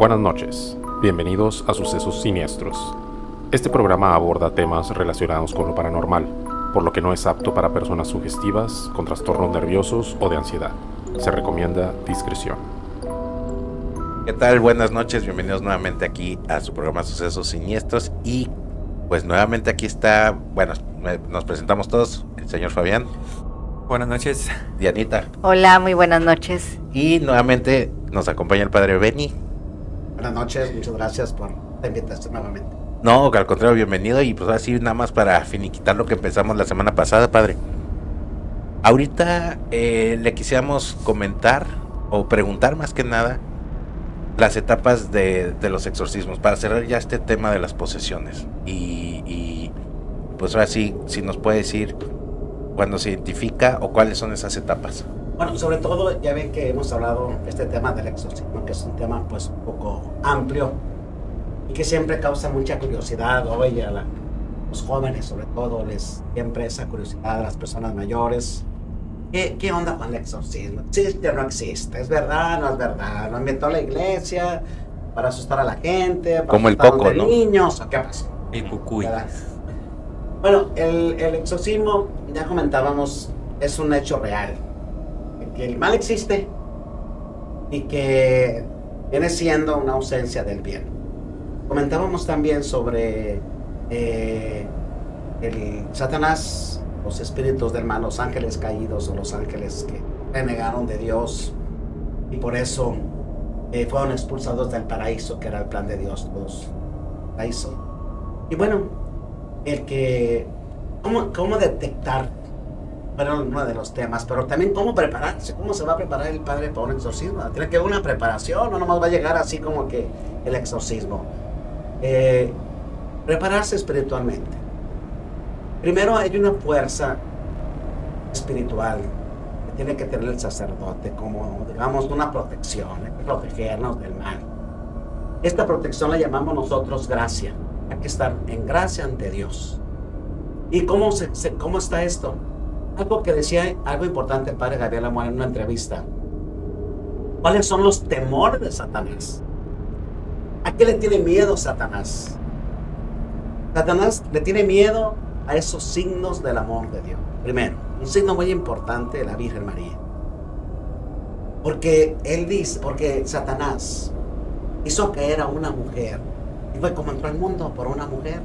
Buenas noches, bienvenidos a Sucesos Siniestros. Este programa aborda temas relacionados con lo paranormal, por lo que no es apto para personas sugestivas, con trastornos nerviosos o de ansiedad. Se recomienda discreción. ¿Qué tal? Buenas noches, bienvenidos nuevamente aquí a su programa Sucesos Siniestros y pues nuevamente aquí está, bueno, nos presentamos todos, el señor Fabián. Buenas noches. Dianita. Hola, muy buenas noches. Y nuevamente nos acompaña el padre Benny. Buenas noches, muchas gracias por la invitación nuevamente. No, al contrario, bienvenido y pues así nada más para finiquitar lo que empezamos la semana pasada, padre. Ahorita eh, le quisiéramos comentar o preguntar más que nada las etapas de, los exorcismos para cerrar ya este tema de las posesiones y, y pues ahora sí, si nos puede decir cuándo se identifica o cuáles son esas etapas. Bueno, sobre todo ya ven que hemos hablado este tema del exorcismo, que es un tema pues un poco amplio y que siempre causa mucha curiosidad hoy a los jóvenes sobre todo, les siempre esa curiosidad a las personas mayores. ¿Qué, ¿Qué onda con el exorcismo? ¿Existe o no existe? ¿Es verdad o no es verdad? ¿Lo inventó la iglesia para asustar a la gente? Para Como el coco, los niños? ¿O qué pasó? El cucuy. Bueno, el, el exorcismo, ya comentábamos, es un hecho real el mal existe y que viene siendo una ausencia del bien. Comentábamos también sobre eh, el Satanás, los espíritus del mal, los ángeles caídos o los ángeles que renegaron de Dios y por eso eh, fueron expulsados del paraíso, que era el plan de Dios, los paraíso. Y bueno, el que, ¿cómo, cómo detectar fueron uno de los temas, pero también cómo prepararse, cómo se va a preparar el padre para un exorcismo. Tiene que haber una preparación, no nomás va a llegar así como que el exorcismo. Eh, prepararse espiritualmente. Primero hay una fuerza espiritual que tiene que tener el sacerdote como, digamos, una protección, protegernos del mal. Esta protección la llamamos nosotros gracia. Hay que estar en gracia ante Dios. ¿Y cómo, se, cómo está esto? Algo que decía, algo importante el padre Gabriel Amor en una entrevista. ¿Cuáles son los temores de Satanás? ¿A qué le tiene miedo Satanás? Satanás le tiene miedo a esos signos del amor de Dios. Primero, un signo muy importante de la Virgen María. Porque él dice, porque Satanás hizo que era una mujer. Y fue como entró al mundo por una mujer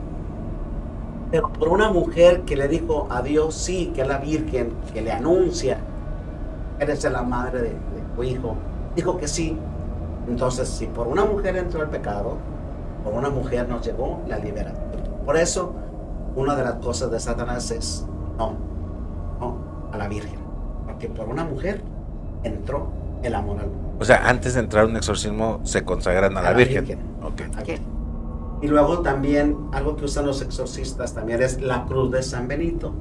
pero por una mujer que le dijo a Dios sí, que es la Virgen, que le anuncia, eres la madre de, tu hijo, dijo que sí. Entonces, si por una mujer entró el pecado, por una mujer nos llegó la liberación. Por eso, una de las cosas de Satanás es no, no a la Virgen, porque por una mujer entró el amor al mundo. O sea, antes de entrar un exorcismo se consagran a, la, Virgen. Okay. Y luego también algo que usan los exorcistas también es la cruz de San Benito.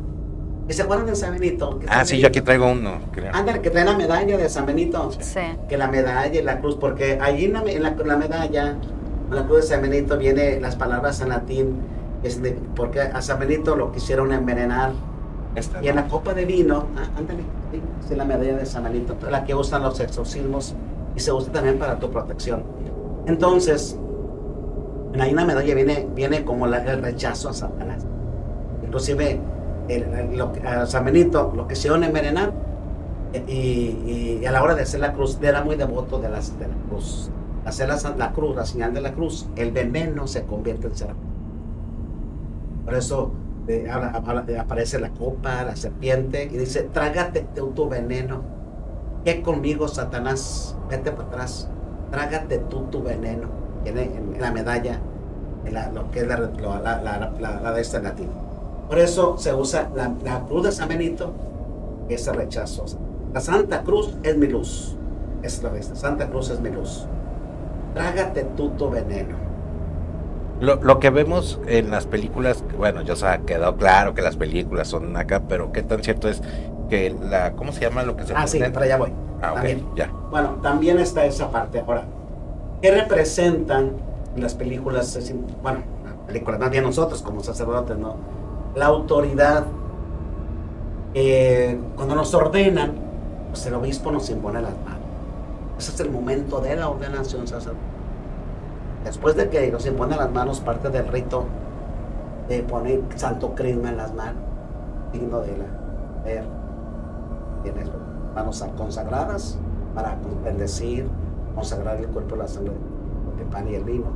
¿Y se acuerdan de San Benito? Ah, sí, yo aquí traigo uno. Ándale, que trae la medalla de San Benito. Sí. Que la medalla y la cruz, porque allí en la, medalla, en la cruz de San Benito, viene las palabras en latín, porque a San Benito lo quisieron envenenar. y en la copa de vino, ah, ándale, sí, la medalla de San Benito, la que usan los exorcismos y se usa también para tu protección. Entonces, en la medalla viene, viene como el rechazo a Satanás. Inclusive a San Benito lo que se iban a envenenar y, a la hora de hacer la cruz era muy devoto de, la cruz. Hacer la, cruz, la señal de la cruz, el veneno se convierte en ser. Por eso eh, aparece la copa, la serpiente y dice, trágate tu, veneno. ¿Qué conmigo, Satanás? Vete para atrás. Trágate tú tu veneno en, la medalla, en lo que es la, la, de este latín. Por eso se usa la, cruz de San Benito, que es el rechazo. La Santa Cruz es mi luz. Es la Santa Cruz es mi luz. Trágate tú tu veneno. Lo, lo, que vemos en las películas, bueno, ya se ha quedado claro que las películas son acá, pero qué tan cierto es que la, ¿cómo se llama lo que se Ah, sí, para allá voy. Ah, ya. Bueno, también está esa parte. Ahora, ¿Qué representan las películas? Bueno, películas, más bien nosotros como sacerdotes, ¿no? La autoridad. cuando nos ordenan, pues el obispo nos impone las manos. Ese es el momento de la ordenación sacerdotal. después de que nos impone las manos, parte del rito de poner santo crisma en las manos, digno de la ver, tienes manos consagradas para bendecir, consagrar el cuerpo y la sangre, el pan y el vino,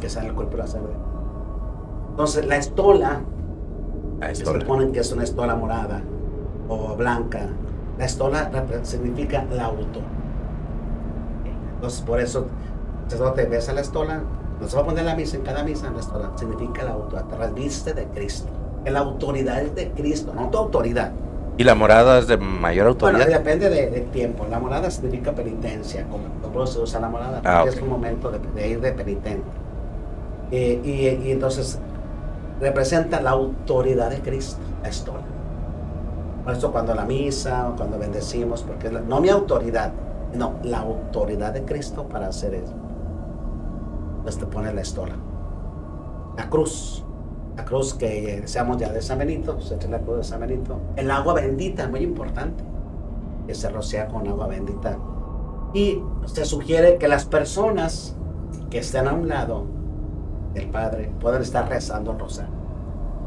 que sale el cuerpo y la sangre. Entonces, la estola, La se estola. supone que es una estola morada o blanca. La estola significa la auto. Entonces, por eso, sacerdote besa la estola, no se va a poner la misa en cada misa, la estola significa la auto, te reviste de Cristo. La autoridad es de Cristo, no tu autoridad. ¿Y la morada es de mayor Bueno, autoridad? depende de- del tiempo. La morada significa penitencia, como se usa la morada, Ah, porque es un momento de, de ir de penitente. Eh, y, y entonces representa la autoridad de Cristo, la estola. Por eso cuando la misa, cuando bendecimos, porque es la- no mi autoridad, no, la autoridad de Cristo para hacer eso. Entonces te pone la estola. La cruz, la cruz que deseamos ya de San Benito, se echa la cruz de San Benito. El agua bendita, muy importante, que se rocea con agua bendita. Y se sugiere que las personas que estén a un lado del Padre puedan estar rezando el rosario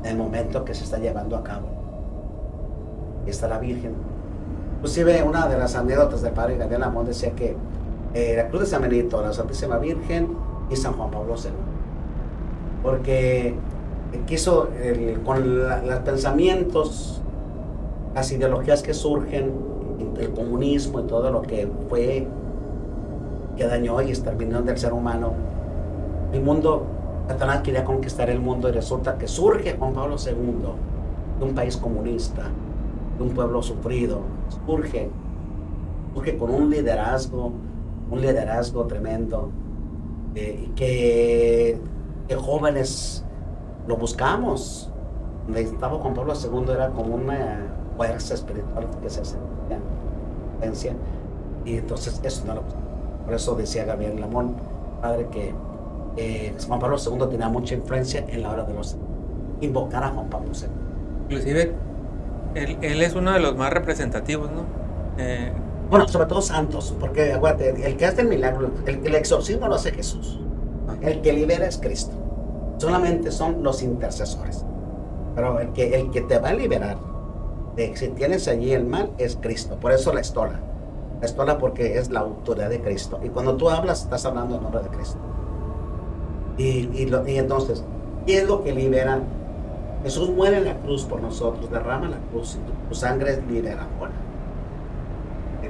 en el momento que se está llevando a cabo. Está la Virgen. Inclusive una de las anécdotas del Padre Gabriel Amón decía que eh, la cruz de San Benito, la Santísima Virgen y San Juan Pablo II. Porque quiso, con los pensamientos, las ideologías que surgen, el comunismo y todo lo que fue, que dañó y exterminó del ser humano, el mundo, Satanás quería conquistar el mundo y resulta que surge Juan Pablo II de un país comunista, de un pueblo sufrido, surge, surge con un liderazgo, un liderazgo tremendo, eh, que jóvenes lo buscamos. Donde estaba Juan Pablo II era como una fuerza espiritual que se sentía, potencia, y entonces eso no lo buscamos. Por eso decía Gabriel Lamón, padre, que eh, Juan Pablo II tenía mucha influencia en la hora de los invocar a Juan Pablo II. Inclusive, él, él es uno de los más representativos, ¿no? Eh, Bueno, sobre todo santos, porque acuérdate, el que hace el milagro, el, el exorcismo lo hace Jesús. El que libera es Cristo. Solamente son los intercesores. Pero el que, el que te va a liberar de si tienes allí el mal es Cristo. Por eso la estola. La estola porque es la autoridad de Cristo. Y cuando tú hablas, estás hablando en nombre de Cristo. Y, y entonces, ¿qué es lo que libera? Jesús muere en la cruz por nosotros, derrama la cruz, y tu, sangre es liberadora.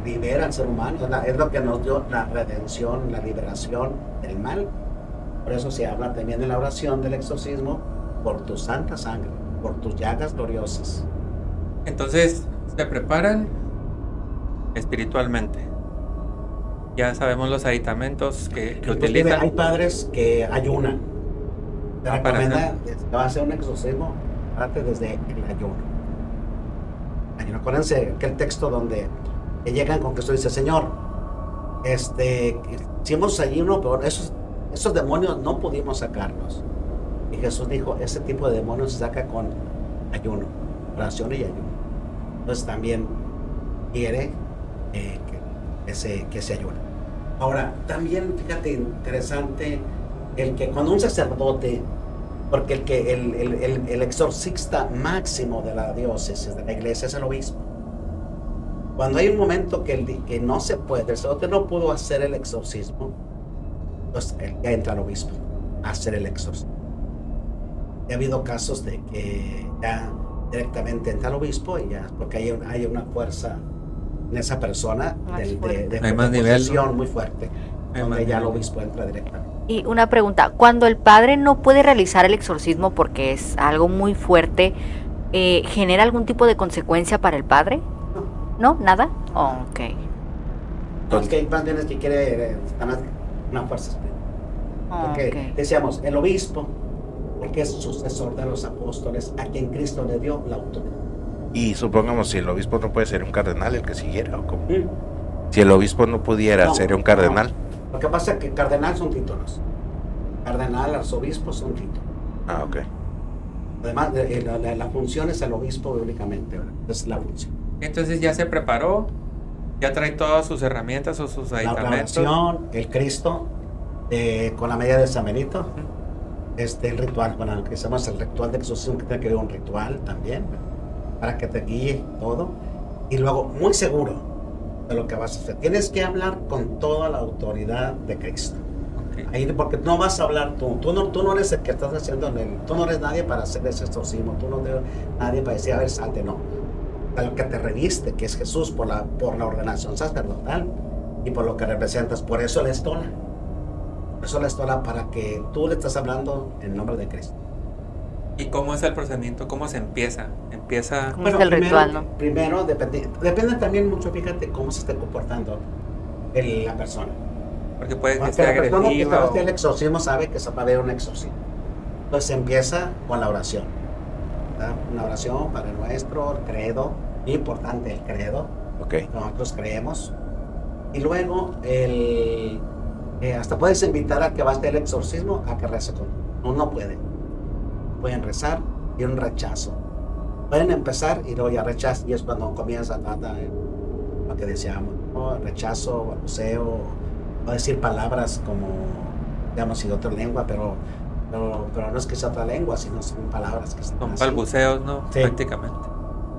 Libera al ser humano, es lo que nos dio la redención, la liberación del mal. Por eso se habla también en la oración del exorcismo, por tu santa sangre, por tus llagas gloriosas. entonces, se preparan espiritualmente. Ya sabemos los aditamentos que, que Inclusive hay utilizan. padres que ayunan. Te recomienda, te va a hacer un exorcismo, parte desde el ayuno. Acuérdense que el texto donde que llegan con Cristo dice, Señor, este, hicimos ayuno, pero esos, esos demonios no pudimos sacarlos. Y Jesús dijo, ese tipo de demonios se saca con ayuno, oración y ayuno. Entonces también quiere eh, que, se, que se. Ahora, también fíjate interesante el que cuando un sacerdote, porque el que el, el- exorcista máximo de la diócesis, de la iglesia, es el obispo. Cuando hay un momento que, el, que no se puede, el sacerdote no pudo hacer el exorcismo, él- ya entra el obispo a hacer el exorcismo. Y ha habido casos de que ya directamente entra el obispo y ya, porque hay, un- hay una fuerza en esa persona del- de, de, Hay de nivel, ¿no? muy fuerte, Hay donde ya el obispo entra directamente. Y una pregunta, cuando el padre no puede realizar el exorcismo porque es algo muy fuerte, eh, ¿genera algún tipo de consecuencia para el padre? ¿No? ¿Nada? Oh, ok. Entonces, que más bien es que quiere eh, una fuerza espiritual. Oh, Porque ok. decíamos, el obispo, porque es sucesor de los apóstoles, a quien Cristo le dio la autoridad. Y supongamos si el obispo no puede ser un cardenal el que siguiera o cómo. Mm. Si el obispo no pudiera No, ser un cardenal. Lo que pasa es que cardenal son títulos. Cardenal, arzobispo son títulos. Ah, ok. Además, de- eh, la, la- la función es el obispo únicamente, ¿verdad? es la función. Entonces ya se preparó, ya trae todas sus herramientas o sus La aditamentos. oración, el Cristo, eh, con la medida de San Benito, este, el ritual, bueno, que se llama el ritual de exorcismo, que tiene que ver un ritual también, para que te guíe todo. Y luego, muy seguro de lo que vas a hacer. Tienes que hablar con toda la autoridad de Cristo. Ahí, porque no vas a hablar tú. Tú no, tú no eres el que estás haciendo el. Tú no eres nadie para hacer ese exorcismo. Tú no eres nadie para decir, a ver, salte. No. A lo que te reviste, que es Jesús, por la, por la ordenación sacerdotal y por lo que representas. Por eso la estola. Por eso la estola para que tú le estás hablando en nombre de Cristo. ¿Y cómo es el procedimiento? ¿Cómo se empieza? Empieza... ¿Cómo es el primero, ritual, no? Primero, depende, depende también mucho, fíjate, cómo se esté comportando el- la persona. Porque puede que sea la persona que agresiva. está o- el exorcismo sabe que se va a haber un exorcismo. Entonces empieza con la oración. ¿verdad? Una oración para nuestro el credo, importante el credo, Ok. que nosotros creemos. Y luego, el, eh, hasta puedes invitar a que va a hacer el exorcismo a que rece con. No, no pueden. Pueden rezar y un rechazo. Pueden empezar y luego ya rechazo, y es cuando comienza nada, eh, lo que decíamos, ¿no? rechazo, balbuceo, o decir palabras como, digamos, y de otra lengua, pero, pero, pero no es que sea otra lengua, sino son palabras que están Son balbuceos, ¿no? Sí. Prácticamente.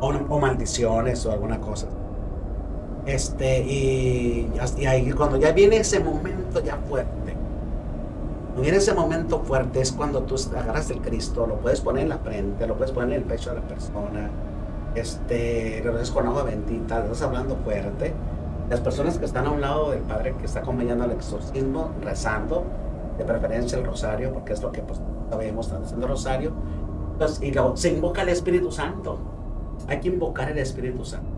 O, o maldiciones o alguna cosa. Este, y, y ahí cuando ya viene ese momento ya fuerte, viene ese momento fuerte es cuando tú agarras el Cristo, lo puedes poner en la frente, lo puedes poner en el pecho de la persona, este, lo haces con agua bendita, lo estás hablando fuerte. Las personas que están a un lado del Padre que está acompañando al exorcismo, rezando, de preferencia el rosario, porque es lo que pues, sabemos, están haciendo el rosario, pues, y se invoca el Espíritu Santo. Hay que invocar el Espíritu Santo.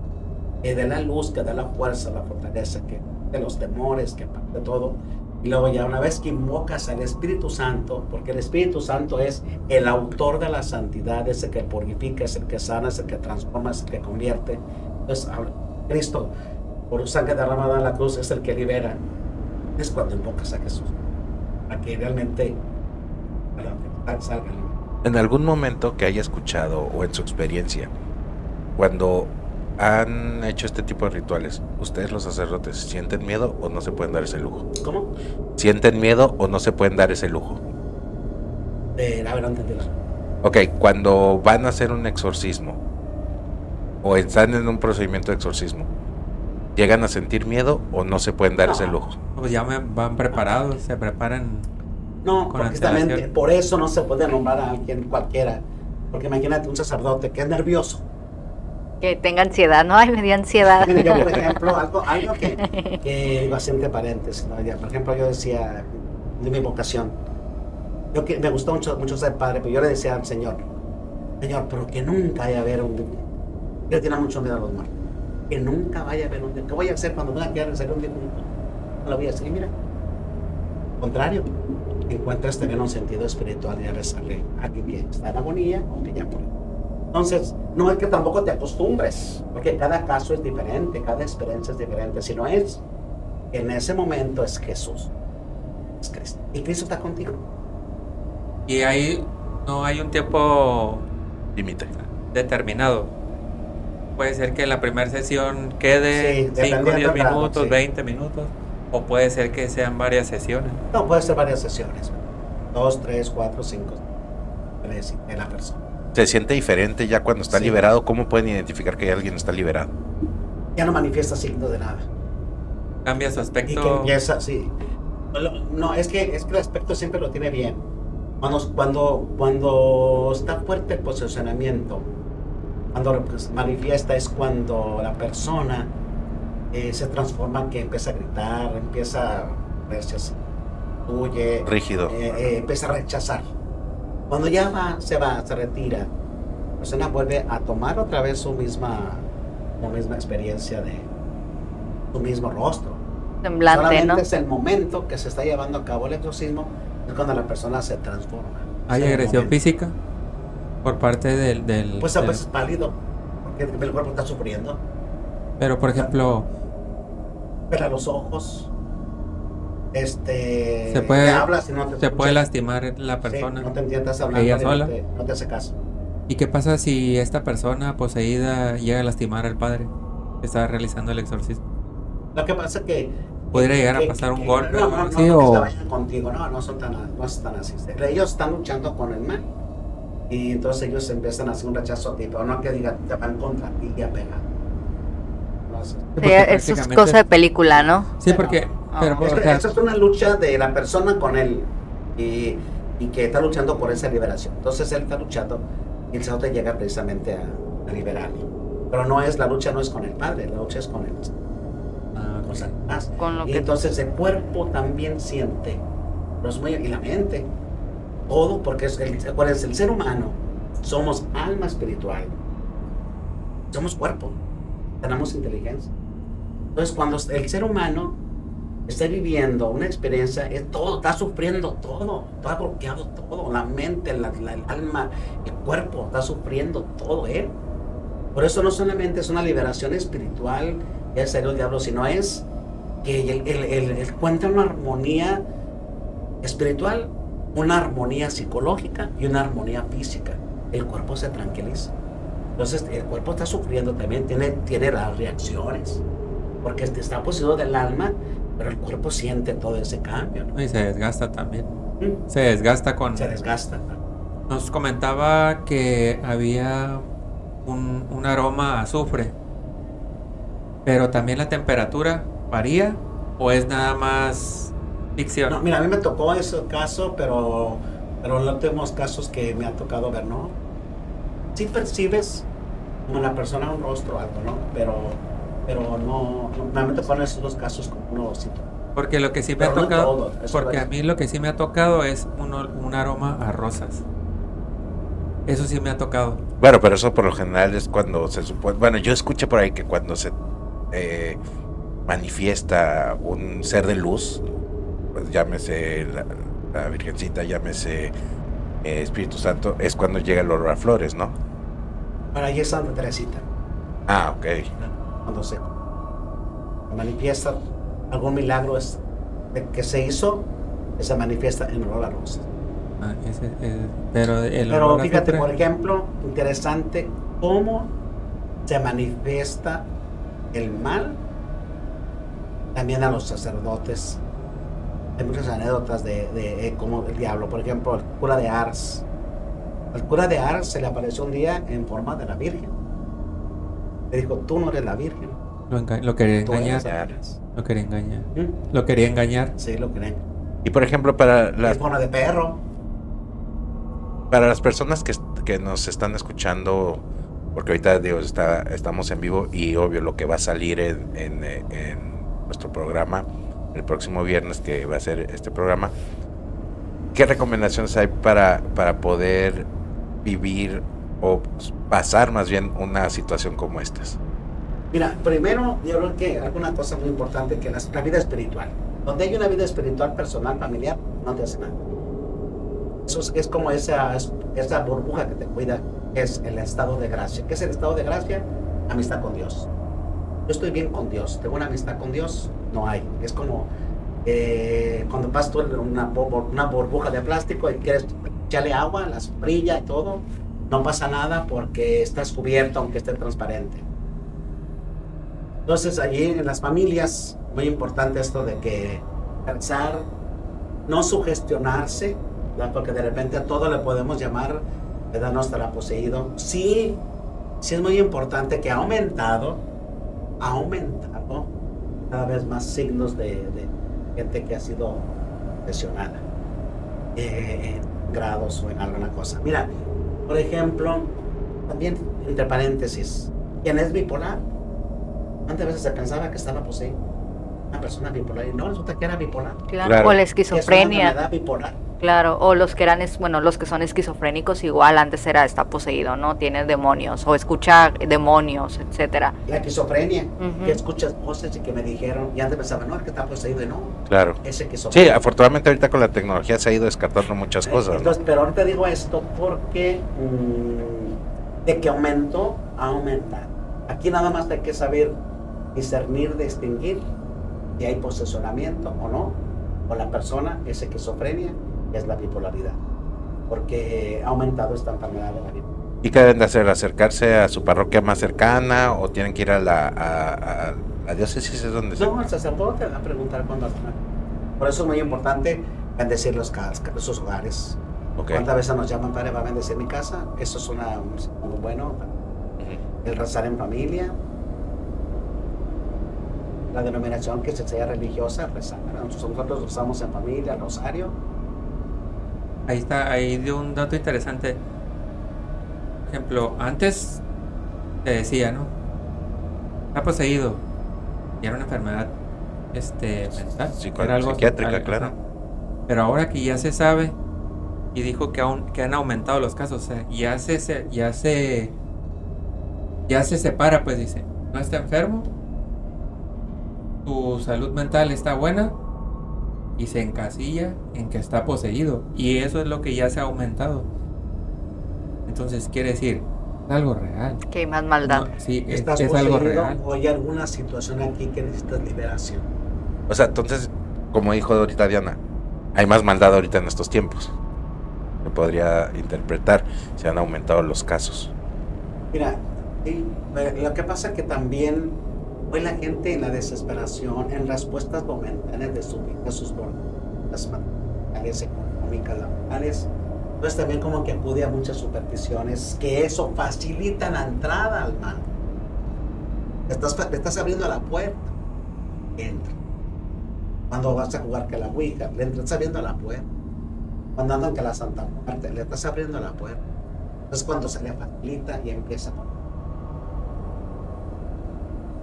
Que dé la luz, que dé la fuerza, la fortaleza, que de los temores, que de todo. Y luego ya una vez que invocas al Espíritu Santo, porque el Espíritu Santo es el autor de la santidad, es el que purifica, es el que sana, es el que transforma, es el que convierte. Entonces, Cristo, por sangre derramada en la cruz, es el que libera. Es cuando invocas a Jesús. Para que realmente salga. En algún momento que haya escuchado o en su experiencia, cuando han hecho este tipo de rituales, ¿ustedes los sacerdotes sienten miedo o no se pueden dar ese lujo? ¿Cómo? ¿Sienten miedo o no se pueden dar ese lujo? Eh, a ver, no entendí. Ok, cuando van a hacer un exorcismo o están en un procedimiento de exorcismo, ¿llegan a sentir miedo o no se pueden dar No. ese lujo? Pues ya me- van preparados, se preparan. No, Con precisamente por eso no se puede nombrar a alguien cualquiera. Porque imagínate un sacerdote que es nervioso. Que tenga ansiedad, ¿no? Ay, me dio ansiedad. Mira, yo, por ejemplo, algo, algo que, que digo así entre paréntesis, ¿no? Por ejemplo, yo decía de mi vocación. Yo que me gustó mucho, mucho ser padre, pero yo le decía al Señor, Señor, pero que nunca vaya a haber un. Yo tenía mucho miedo a los muertos. Que nunca vaya a haber un. ¿Qué voy a hacer cuando tenga que hacer un difunto? No lo voy a hacer. Y mira, al contrario, encuentras también un sentido espiritual y a rezarle a alguien que está en agonía o que ya murió. Entonces, no es que tampoco te acostumbres, porque cada caso es diferente, cada experiencia es diferente, sino es que en ese momento es Jesús, es Cristo. Y Cristo está contigo. Y ahí no hay un tiempo Límite. determinado. Puede ser que la primera sesión quede Sí, 5 dependiendo 10 del grado, minutos, sí. 20 minutos. O puede ser que sean varias sesiones. No, puede ser varias sesiones, dos, tres, cuatro, cinco, tres, de la persona. ¿Se siente diferente ya cuando está Sí. liberado? ¿Cómo pueden identificar que alguien está liberado? Ya no manifiesta signos de nada. Cambia su Y que aspecto. empieza, sí. No, es que, es que el aspecto siempre lo tiene bien. Cuando, cuando, cuando está fuerte el posicionamiento, cuando pues, manifiesta es cuando la persona eh, se transforma, que empieza a gritar, empieza a verse así, huye, Rígido. eh, eh, empieza a rechazar. Cuando ya va, se va, se retira, la persona vuelve a tomar otra vez su misma, su misma experiencia de su mismo rostro. Semblante, Solamente ¿no? es el momento que se está llevando a cabo el exorcismo, es cuando la persona se transforma. ¿Hay agresión física? Por parte del. del- Pues a del- veces pálido, porque el cuerpo está sufriendo. Pero por ejemplo, Pela los ojos. Este. Se puede- te hablas y no te se puede lastimar la Sí, persona. no te entiendas hablando ella y no sola. te, no te hace caso. ¿Y qué pasa si esta persona poseída llega a lastimar al padre que está realizando el exorcismo? Lo que pasa es que Pudiera llegar a que- pasar un que- golpe No, no, no, así, no, que o- vayan contigo. No, no son tan, no están así. Ellos están luchando con el mal. Y entonces ellos empiezan a hacer un rechazo a ti, pero no que digan, te van contra ti y a pegar. No, eso- Sí, Sí, eso es cosa de película, ¿no? Sí, porque... Ah, pero, ok. o Eso, sea, eso es una lucha de la persona con él y, y que está luchando por esa liberación. Entonces él está luchando y el sacerdote llega precisamente a, a liberarlo. Pero no es, la lucha no es con el padre, la lucha es con el ah, con Satanás. Con lo Y que entonces el cuerpo también siente, pero es muy- y la mente, todo, porque es el, acuérdense, el ser humano, somos alma espiritual, somos cuerpo, tenemos inteligencia. Entonces cuando el ser humano está viviendo una experiencia, es todo, está sufriendo todo, está bloqueado todo, la mente, la- la- el alma, el cuerpo, está sufriendo todo él. Por eso no solamente es una liberación espiritual, ya salió el diablo, sino es que él, él- él- encuentra una armonía espiritual, una armonía psicológica y una armonía física. El cuerpo se tranquiliza. Entonces el cuerpo está sufriendo también, tiene, tiene las reacciones, porque está poseído del alma, pero el cuerpo siente todo ese cambio. ¿no? y se desgasta también. Mm, Se desgasta con... Se desgasta. Nos comentaba que había un, un aroma a azufre, pero también la temperatura varía o es nada más ficción. No, mira, a mí me tocó ese caso, pero, pero los últimos casos que me ha tocado ver, ¿no? Sí percibes como la persona un rostro algo, ¿no? Pero, pero no, no- normalmente ponen esos dos casos como uno. Porque lo que sí me ha no tocado, todo, porque a mí lo que sí me ha tocado es un, un aroma a rosas. Eso sí me ha tocado. Bueno, pero eso por lo general es cuando se supone. Bueno, yo escuché por ahí que cuando se eh, manifiesta un ser de luz, pues llámese la, la Virgencita, llámese eh, Espíritu Santo, es cuando llega el olor a flores, ¿no? Para allí es Santa Teresita, Ah, ok. Cuando se manifiesta algún milagro es de que se hizo, se manifiesta en olor a rosas. Ah, ese- eh, pero el Pero fíjate, por ejemplo, interesante cómo se manifiesta el mal también a los sacerdotes. Hay muchas anécdotas de, de, cómo el diablo, por ejemplo, el cura de Ars. Al cura de Ars se le apareció un día en forma de la Virgen. Le dijo, tú no eres la Virgen, lo, enga- lo quería engañar. Aras". Lo quería engañar. ¿Mm? Lo quería engañar. Sí, lo creen. Y por ejemplo, para las, forma de perro. para las personas que, que nos están escuchando, porque ahorita digo, está, estamos en vivo y obvio lo que va a salir en, en, en nuestro programa el próximo viernes que va a ser este programa, ¿qué recomendaciones hay para, para poder vivir o pasar más bien una situación como estas? Mira, primero yo creo que alguna cosa muy importante que la vida espiritual. Donde hay una vida espiritual, personal, familiar, no te hace nada. Eso es, como esa, es- esa burbuja que te cuida, que es el estado de gracia. ¿Qué es el estado de gracia? Amistad con Dios. Yo estoy bien con Dios, tengo una amistad con Dios, no hay. Es como eh, cuando pasas tú una burbuja de plástico y quieres echarle agua, las brilla y todo, no pasa nada porque estás cubierto aunque esté transparente. Entonces allí en las familias, muy importante esto de que pensar, no sugestionarse, porque de repente a todo le podemos llamar, ¿verdad? No estará poseído. Sí, sí es muy importante que ha aumentado, ha aumentado cada vez más signos de, de gente que ha sido lesionada eh, en grados o en alguna cosa. Mira, por ejemplo, también entre paréntesis, ¿quién es bipolar? ¿Cuántas veces se pensaba que estaba poseído? Una persona bipolar y no, resulta que era bipolar. Claro, Claro. o la es una esquizofrenia. enfermedad bipolar. Claro, o los que eran, es- bueno, los que son esquizofrénicos igual antes era está poseído, ¿no? Tiene demonios o escucha demonios, etcétera. La esquizofrenia, que escuchas voces y que me dijeron, y antes pensaba, no, es que está poseído y no, Claro. es Sí, esquizofrenia. afortunadamente ahorita con la tecnología se ha ido descartando muchas cosas. ¿no? Entonces, pero ahorita digo esto porque mm, de que aumentó, ha aumentado. Aquí nada más hay que saber discernir, distinguir si hay posesionamiento o no, o la persona es esquizofrenia, que es la bipolaridad, porque ha aumentado esta enfermedad de la bipolaridad. ¿Y qué deben de hacer? ¿Acercarse a su parroquia más cercana o tienen que ir a la, a- a La diócesis es donde. No, el sacerdote va a preguntar cuándo hasta. Por eso es muy importante bendecir los sus hogares. Ok. ¿Cuántas veces nos llaman, padre, va a bendecir mi casa? Eso es una, un muy bueno. Ujú. El rezar en familia. La denominación que se sea religiosa, rezar. Nosotros rezamos en familia, el rosario. Ahí está, ahí dio un dato interesante. Por ejemplo, antes te decía, ¿no? Está poseído. Y era una enfermedad este, mental. Psico- era algo psiquiátrica, claro. Pero ahora que ya se sabe, y dijo que, aún, que han aumentado los casos, o sea, ya se, se- ya se, ya se separa, pues dice, no está enfermo, tu salud mental está buena, y se encasilla en que está poseído, y eso es lo que ya se ha aumentado. Entonces quiere decir, es algo real. Que hay más maldad. No, sí, es, ¿Estás es algo real. o hay alguna situación aquí que necesitas liberación? O sea, entonces, como dijo ahorita Diana, hay más maldad ahorita en estos tiempos. Se podría interpretar, se han aumentado los casos. Mira, lo que pasa es que también hoy la gente en la desesperación, en respuestas momentáneas de su vida, sus problemas materiales, económicas, laborales, entonces también como que acude a muchas supersticiones que eso facilita la entrada al mal. Estás, le estás abriendo la puerta, entra. Cuando vas a jugar que la Ouija, le estás abriendo la puerta. Cuando andan que la Santa Muerte, le estás abriendo la puerta. Es cuando se le facilita y empieza a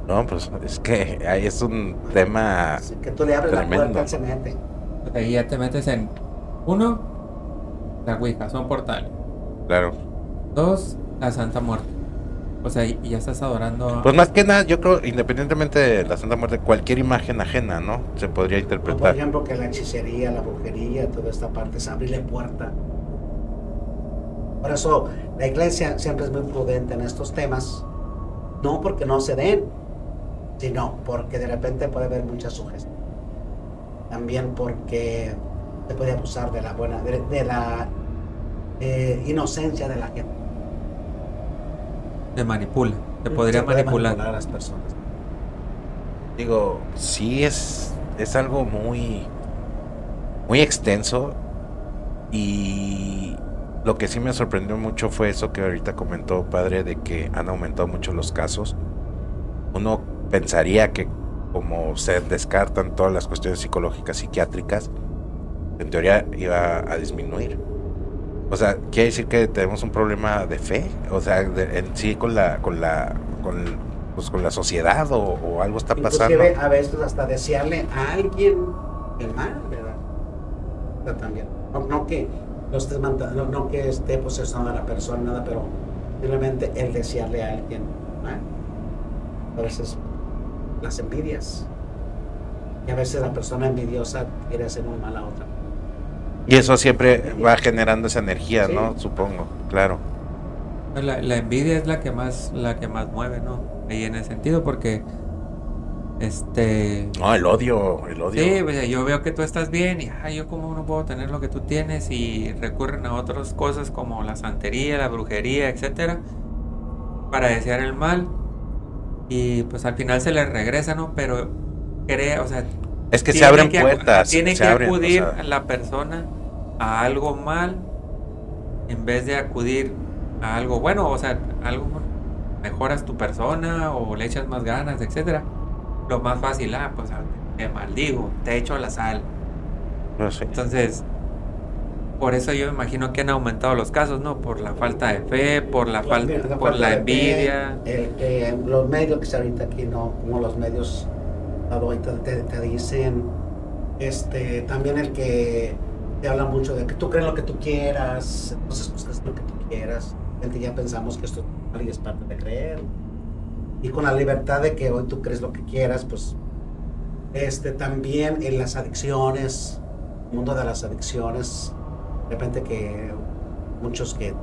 No, pues es que ahí es un tema. Así que tú le abres Tremendo. la puerta, mete. Ahí ya te metes en uno, la Ouija, son portales. Claro. Dos, la Santa Muerte. O sea, y ya estás adorando a... Pues más que nada, yo creo, independientemente de la Santa Muerte, cualquier imagen ajena, ¿no? Se podría O, por interpretar. ejemplo, que la hechicería, la brujería, toda esta parte es abrirle puerta. Por eso la iglesia siempre es muy prudente en estos temas. No porque no se den, sino porque de repente puede haber mucha sugestión. También porque se puede abusar de la buena, de, de la eh, inocencia de la gente. Te manipula, te podría Se puede manipular. a las personas. Digo, sí es, es algo muy, muy extenso y lo que sí me sorprendió mucho fue eso que ahorita comentó padre de que han aumentado mucho los casos. Uno pensaría que como se descartan todas las cuestiones psicológicas, psiquiátricas, en teoría iba a disminuir. O sea, quiere decir que tenemos un problema de fe, o sea, de- en sí con la, con la, con, pues, con la sociedad o, o algo está pasando. Inclusive a veces hasta desearle a alguien el mal, ¿verdad? O sea, también. No, no que no, estés no, no que esté posesionando a la persona, nada, pero simplemente el desearle a alguien mal. A veces las envidias. Y a veces la persona envidiosa quiere hacer muy mal a otra. Y eso siempre va generando esa energía, Sí. ¿no? Supongo, claro. La, la envidia es la que más la que más mueve, ¿no? Ahí en ese sentido, porque este No, el odio, el odio. sí, pues, yo veo que tú estás bien y ay, yo cómo no puedo tener lo que tú tienes y recurren a otras cosas como la santería, la brujería, etcétera, para desear el mal y pues al final se les regresa, ¿no? Pero cree, o sea, es que se abren que puertas. Tiene que abren, o acudir sea, a la persona a algo mal en vez de acudir a algo bueno, o sea, algo mejoras tu persona o le echas más ganas, etcétera. Lo más fácil, ah, pues te maldigo, te echo la sal. no sé. Entonces, por eso yo me imagino que han aumentado los casos, ¿no? Por la falta de fe, por la falta, por la fe, envidia. el que los medios que se ahorita aquí no, como los medios ahorita te, te dicen, este, también el que te habla mucho de que tú crees lo que tú quieras, entonces buscas lo que tú quieras. Gente ya pensamos que esto es normal y es parte de creer. Y con la libertad de que hoy tú crees lo que quieras, pues este también en las adicciones, el mundo de las adicciones, repente que muchos que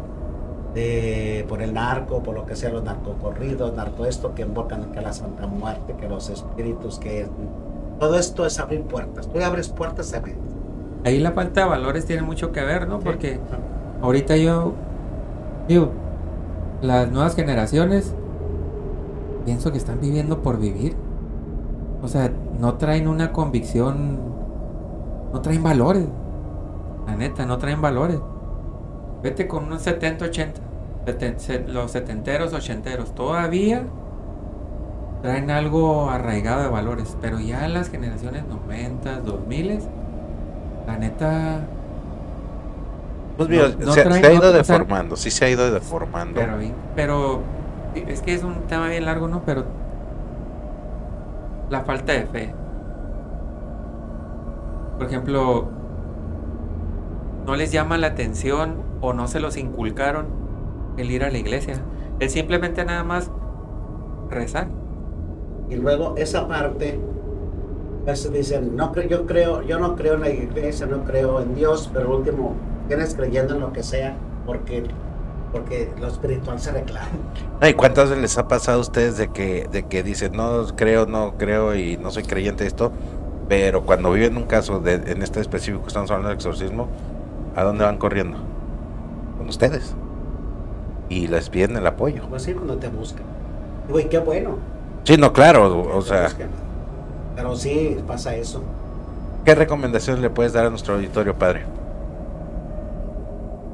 de, por el narco, por lo que sea, los narcocorridos, narco esto, que invocan que la Santa Muerte, que los espíritus, que todo esto es abrir puertas. Tú abres puertas, se abren. Ahí la falta de valores tiene mucho que ver, ¿no? Porque ahorita yo digo, las nuevas generaciones pienso que están viviendo por vivir. O sea, no traen una convicción. No traen valores. La neta, no traen valores. Vete con unos 70, 80. seten- se- los setenteros, ochenteros. Todavía traen algo arraigado de valores. Pero ya las generaciones 90, 2000, la neta. Pues mira, No- se, traen- se ha ido no- o sea- deformando, sí se ha ido deformando. Pero es que es un tema bien largo, ¿no? Pero la falta de fe. Por ejemplo, no les llama la atención o no se los inculcaron el ir a la iglesia. El simplemente nada más rezar. Y luego esa parte, a veces dicen, no, yo creo, yo no creo en la iglesia, no creo en Dios, pero último, tienes creyendo en lo que sea, porque, porque lo espiritual se reclama. Ay, ¿cuántas veces les ha pasado a ustedes de que, de que dicen, no creo, no creo y no soy creyente de esto? Pero cuando viven un caso, de, en este específico estamos hablando de exorcismo, ¿a dónde van corriendo? Con ustedes. Y les piden el apoyo. Pues sí, cuando te buscan. Digo, y qué bueno. Sí, no, claro, o sea. Pero sí pasa eso. ¿qué recomendaciones le puedes dar a nuestro auditorio, padre?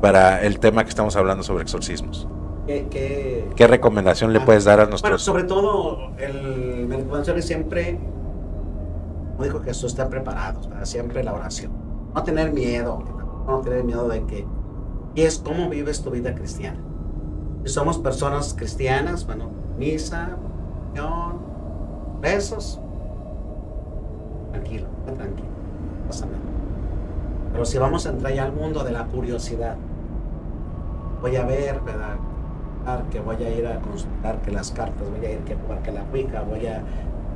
Para el tema que estamos hablando sobre exorcismos. ¿Qué, qué- ¿Qué recomendación le Ah, puedes dar a Bueno, nuestros... sobre todo, el, es siempre, como dijo Jesús, estar preparados para siempre la oración. No tener miedo, no tener miedo de que, y es cómo vives tu vida cristiana. Si somos personas cristianas, bueno, misa, besos, tranquilo, tranquilo, no pasa nada. Pero si vamos a entrar ya al mundo de la curiosidad, voy a ver, ¿verdad? que voy a ir a consultar que las cartas, voy a ir que jugar que la Ouija, voy a,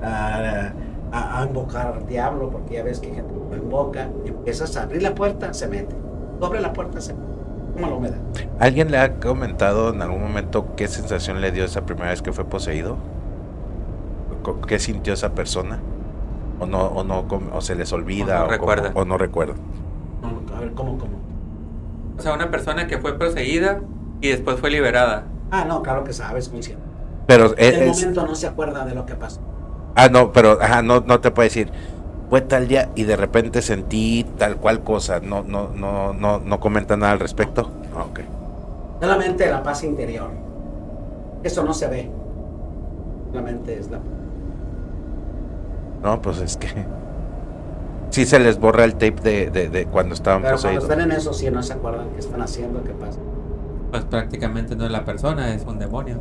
a, a- a invocar al diablo, porque ya ves que gente lo invoca, y empiezas a abrir la puerta, se mete. Tú abres la puerta, se mete. Como la humedad. ¿Alguien le ha comentado en algún momento qué sensación le dio esa primera vez que fue poseído? ¿Qué sintió esa persona? ¿O no, o no o se les olvida? O no o, cómo- recuerda. o no recuerda? No, a ver, ¿cómo, cómo? O sea, una persona que fue poseída y después fue liberada. Ah, no, claro que sabes, consciente. Pero En el momento no se acuerda de lo que pasó. Ah no, pero ajá, no, no te puede decir fue tal día y de repente sentí tal cual cosa. No, no, no, no, no comenta nada al respecto. Ah, ok. Solamente la paz interior. Eso no se ve. Solamente es la No, pues es que sí se les borra el tape de, de, de cuando estaban Pero cuando poseídos. están en eso, sí no se acuerdan qué están haciendo, qué pasa. Pues prácticamente no es la persona, es un demonio.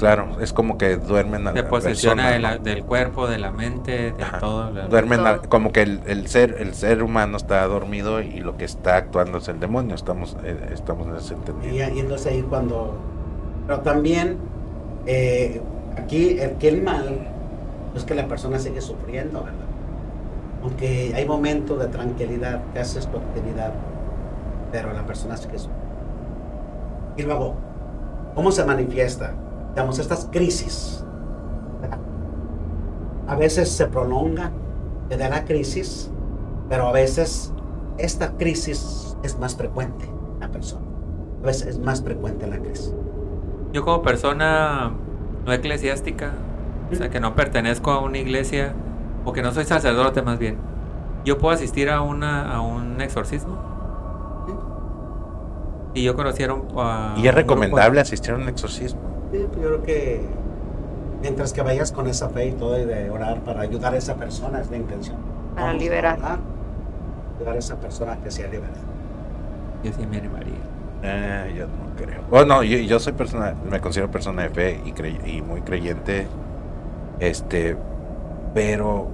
Claro, es como que duermen a Se la posesiona persona, de la- ¿no? del cuerpo, de la mente, de Ajá. todo. la- duermen a- como que el, el ser el ser humano está dormido y lo que está actuando es el demonio estamos eh, estamos en ese Y, entendido y entonces ahí cuando... Pero también, eh, aquí, aquí el mal es que la persona sigue sufriendo, ¿verdad? Aunque hay momentos de tranquilidad, que haces tu actividad, pero la persona sigue sufriendo. Y luego, ¿cómo se manifiesta? Digamos, estas crisis. A veces se prolonga, te da la crisis, pero a veces esta crisis es más frecuente en la persona. A veces es más frecuente la crisis. Yo como persona no eclesiástica, o sea, que no pertenezco a una iglesia, o que no soy sacerdote más bien, yo puedo asistir a, una, a un exorcismo. Y yo conociera un, a y es recomendable asistir a un exorcismo Sí, pues yo creo que mientras que vayas con esa fe y todo y de orar para ayudar a esa persona es la intención. Para Vamos a liberar. orar, ayudar a esa persona que sea liberada. Yo sí me animaría. Eh, yo no creo bueno yo, yo soy persona me considero persona de fe y, crey- y muy creyente este pero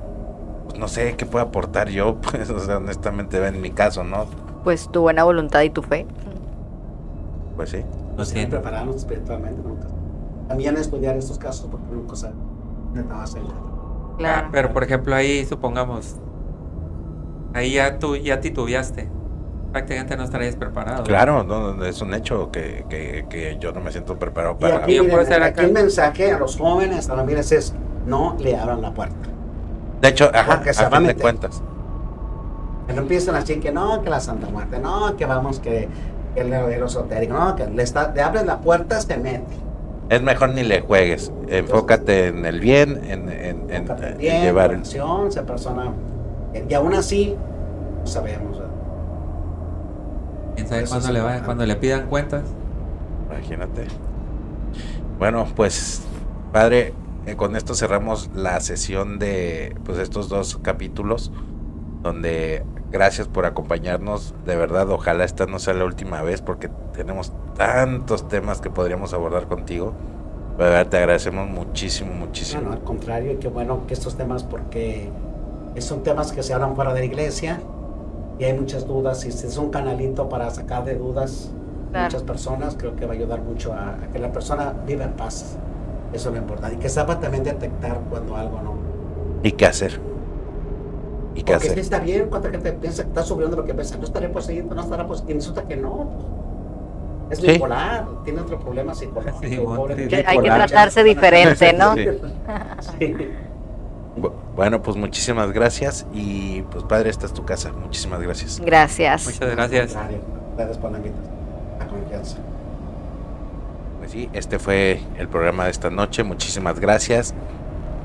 pues, no sé qué puedo aportar yo pues o sea honestamente en mi caso no Pues tu buena voluntad y tu fe. pues sí Nos tienen prepararnos espiritualmente. Nunca. También estudiar estos casos porque nunca sabe. Neta va a ser. Claro. Pero por ejemplo ahí supongamos, ahí ya tú ya titubeaste, prácticamente no estarías preparado. claro no, es un hecho que, que, que yo no me siento preparado Y para aquí, Yo miren, aquí acá. el mensaje a los jóvenes, a los miren, es no le abran la puerta. de hecho ajá, Porque se a va a fin de cuentas Que no empiezan así que no, que la Santa Muerte, no, que vamos, que, que el, el esotérico, no, que le, está, le abres la puerta, se mete. Es mejor ni le juegues. Enfócate en el bien, en, en, en- bien, llevar. persona. Y aún así, no sabemos. ¿Quién sabe cuándo le, va, cuando le pidan cuentas? Imagínate. Bueno, pues, padre, eh, con esto cerramos la sesión de pues estos dos capítulos. Donde gracias por acompañarnos. De verdad, ojalá esta no sea la última vez porque tenemos tantos temas que podríamos abordar contigo. De verdad, te agradecemos muchísimo, muchísimo. No, no, al contrario, y qué bueno que estos temas, porque son temas que se hablan fuera de la iglesia y hay muchas dudas. Y si es un canalito para sacar de dudas a Claro. muchas personas, creo que va a ayudar mucho a, a que la persona viva en paz. Eso es lo importante. Y que sepa también detectar cuando algo no. ¿Y qué hacer? ¿Y qué Porque sí hacer? está bien, cuánta gente piensa que está subiendo lo que piensa, no estaré poseído, no estará poseído, y resulta que no. Es Sí. bipolar, tiene otro problema psicológico. Sí, pobre Que hay que tratarse diferente, ¿no? Sí. Sí. Bu- Bueno, pues muchísimas gracias. Y pues, padre, esta es tu casa. Muchísimas gracias. Gracias. Muchas gracias. Gracias por la invitación. La confianza. Pues sí, este fue el programa de esta noche. Muchísimas gracias.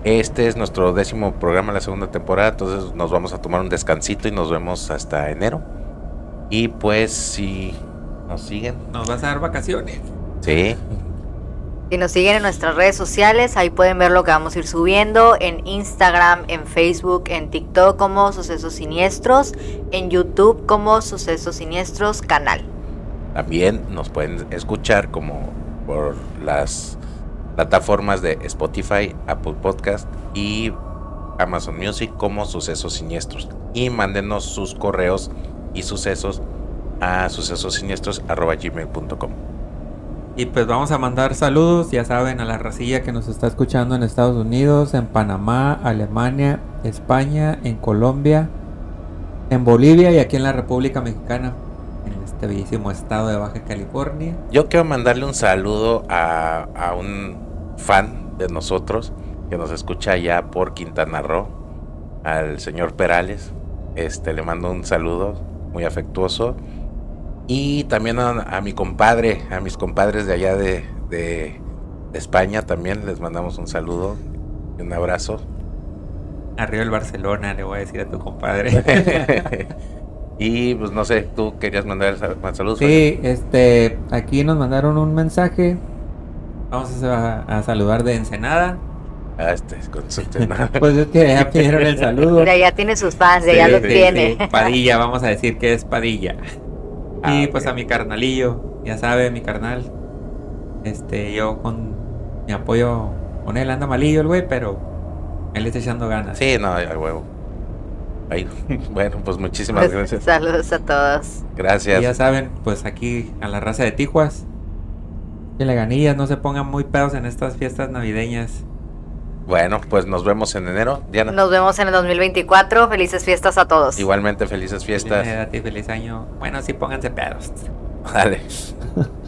Este es nuestro décimo programa de la segunda temporada. Entonces nos vamos a tomar un descansito y nos vemos hasta enero. Y pues si nos siguen. Nos vas a dar vacaciones. Sí. Si nos siguen en nuestras redes sociales, ahí pueden ver lo que vamos a ir subiendo en Instagram, en Facebook, en TikTok como Sucesos Siniestros, en YouTube como Sucesos Siniestros Canal. También nos pueden escuchar como por las plataformas de Spotify, Apple Podcast y Amazon Music como Sucesos Siniestros. Y mándenos sus correos y sucesos a sucesosiniestros.gmail.com. Y pues vamos a mandar saludos, ya saben, a la racilla que nos está escuchando en Estados Unidos, en Panamá, Alemania, España, en Colombia, en Bolivia y aquí en la República Mexicana, en este bellísimo estado de Baja California. Yo quiero mandarle un saludo a, a un fan de nosotros que nos escucha allá por Quintana Roo, al señor Perales. Este, le mando un saludo muy afectuoso. Y también a, a mi compadre, a mis compadres de allá de, de- de España también les mandamos un saludo y un abrazo. Arriba el Barcelona, le voy a decir a tu compadre. y pues no sé, tú querías mandar sal- más saludos. Sí, este, aquí nos mandaron un mensaje. Vamos a, a saludar de Ensenada. Ah, este, con su- Pues es que ya pidieron el saludo. Mira, ya tiene sus fans, ya, ya Sí, los sí, tiene. Sí, Padilla, vamos a decir que es Padilla. Ah, y pues a mi carnalillo, ya sabe, mi carnal. Este, yo con mi apoyo con él anda malillo el güey, pero él está echando ganas. Sí, no, a huevo. Ahí. Bueno, pues muchísimas Pues, gracias. Saludos a todos. Y ya Gracias. saben, pues aquí a la raza de Tijuas. Que le ganillas, no se pongan muy pedos en estas fiestas navideñas. Bueno, pues nos vemos en enero. Diana, Nos vemos en el 2024. Felices fiestas a todos. igualmente felices fiestas. Feliz Navidad y feliz año. Bueno, sí, pónganse pedos. Dale.